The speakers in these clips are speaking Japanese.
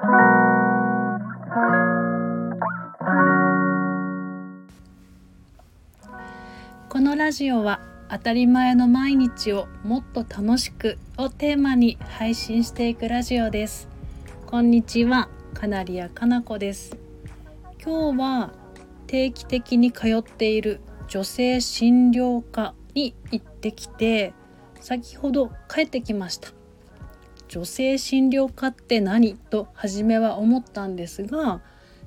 このラジオは当たり前の毎日をもっと楽しくをテーマに配信していくラジオです。こんにちはカナリアかなこです。今日は定期的に通っている女性診療科に行ってきて先ほど帰ってきました。女性診療科って何？と初めは思ったんですが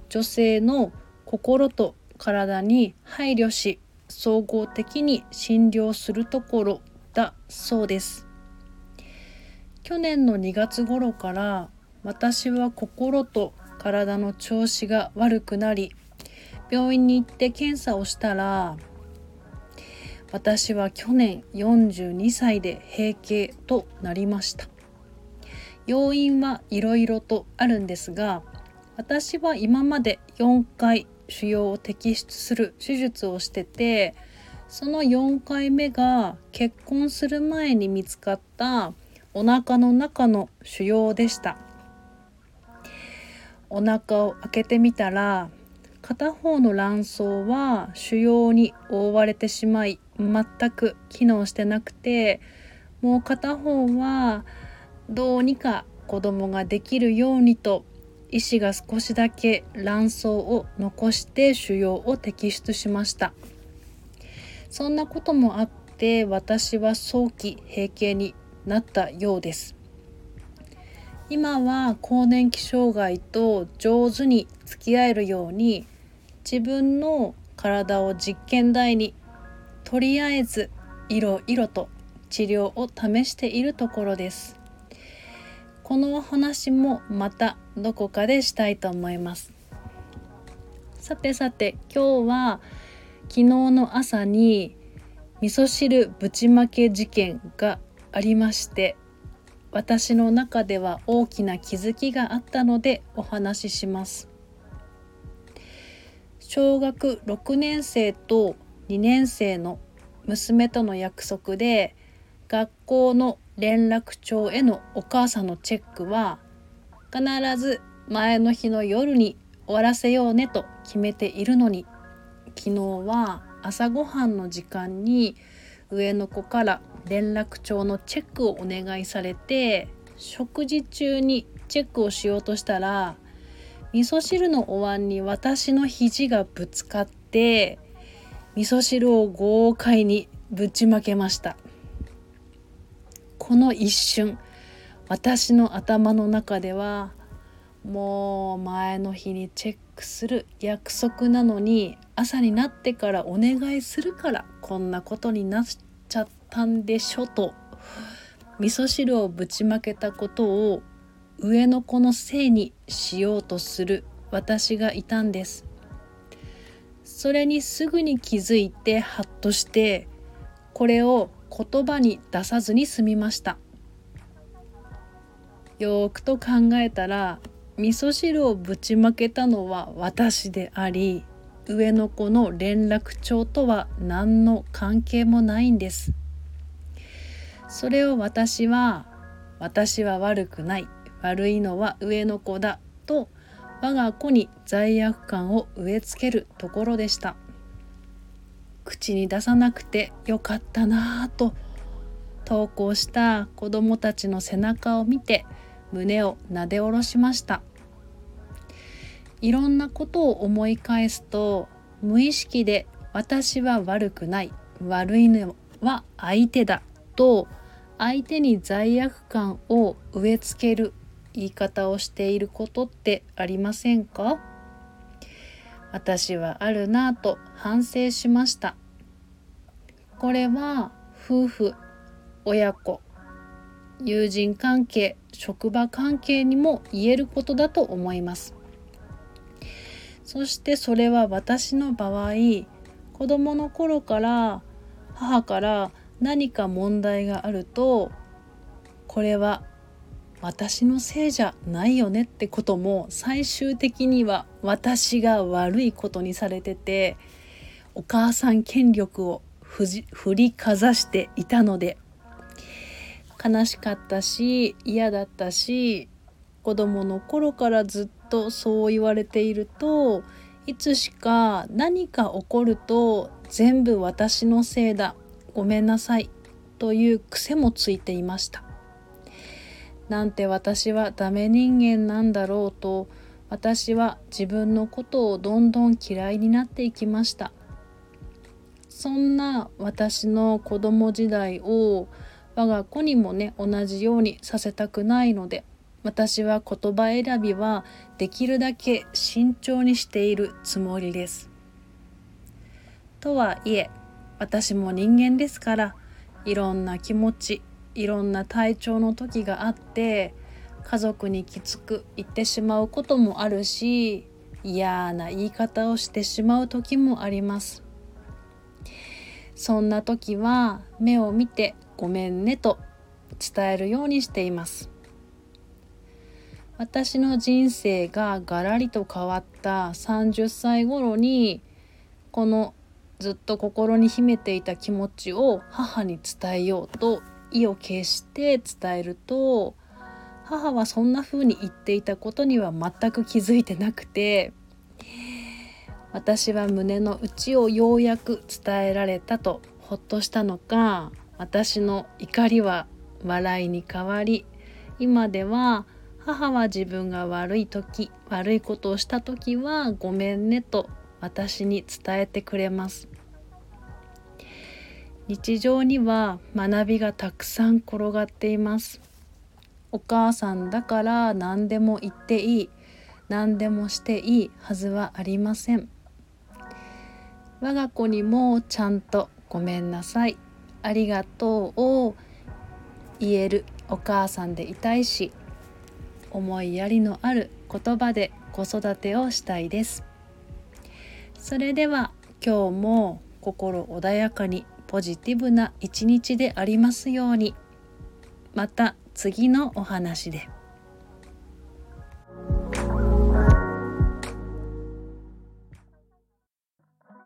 女性の心と体に配慮し総合的に診療するところだそうです。去年の2月頃から私は心と体の調子が悪くなり病院に行って検査をしたら私は去年42歳で閉経となりました。要因はいろいろとあるんですが私は今まで4回腫瘍を摘出する手術をしててその4回目が結婚する前に見つかったお腹の中の腫瘍でした。お腹を開けてみたら片方の卵巣は腫瘍に覆われてしまい全く機能してなくてもう片方はどうにか子供ができるようにと医師が少しだけ卵巣を残して腫瘍を摘出しました。そんなこともあって私は早期閉経になったようです。今は更年期障害と上手に付き合えるように自分の体を実験台にとりあえずいろいろと治療を試しているところです。このお話もまたどこかでしたいと思います。さてさて今日は昨日の朝に味噌汁ぶちまけ事件がありまして私の中では大きな気づきがあったのでお話しします。小学6年生と2年生の娘との約束で学校の連絡帳へのお母さんのチェックは必ず前の日の夜に終わらせようねと決めているのに。昨日は朝ごはんの時間に上の子から連絡帳のチェックをお願いされて食事中にチェックをしようとしたら味噌汁のお椀に私の肘がぶつかって味噌汁を豪快にぶちまけました。この一瞬私の頭の中ではもう前の日にチェックする約束なのに朝になってからお願いするからこんなことになっちゃったんでしょと味噌汁をぶちまけたことを上の子のせいにしようとする私がいたんです。それにすぐに気づいてハッとしてこれを言葉に出さずに済みました。よーくと考えたら味噌汁をぶちまけたのは私であり上の子の連絡帳とは何の関係もないんです。それを私は私は悪くない悪いのは上の子だと我が子に罪悪感を植え付けるところでした。口に出さなくてよかったなぁと投稿した子どもたちの背中を見て胸をなで下ろしました。いろんなことを思い返すと無意識で私は悪くない。悪いのは相手だと相手に罪悪感を植え付ける言い方をしていることってありませんか？私はあるなぁと反省しました。これは夫婦親子友人関係職場関係にも言えることだと思います。そしてそれは私の場合子供の頃から母から何か問題があるとこれは私のせいじゃないよねってことも最終的には私が悪いことにされててお母さん権力を振りかざしていたので悲しかったし嫌だったし子供の頃からずっとそう言われているといつしか何か起こると全部私のせいだごめんなさいという癖もついていました。なんて私はダメ人間なんだろうと私は自分のことをどんどん嫌いになっていきましたそんな私の子供時代を我が子にもね同じようにさせたくないので私は言葉選びはできるだけ慎重にしているつもりです。とはいえ私も人間ですからいろんな気持ちいろんな体調の時があって家族にきつく言ってしまうこともあるし嫌な言い方をしてしまう時もあります。そんな時は目を見てごめんねと伝えるようにしています。私の人生がガラリと変わった30歳頃にこのずっと心に秘めていた気持ちを母に伝えようと意を決して伝えると母はそんな風に言っていたことには全く気づいてなくて私は胸の内をようやく伝えられたとほっとしたのか私の怒りは笑いに変わり今では母は自分が悪い時悪いことをした時はごめんねと私に伝えてくれます。日常には学びがたくさん転がっています。お母さんだから何でも言っていい何でもしていいはずはありません。我が子にもちゃんとごめんなさい。ありがとうを言えるお母さんでいたいし思いやりのある言葉で子育てをしたいです。それでは今日も心穏やかにポジティブな一日でありますようにまた次のお話で。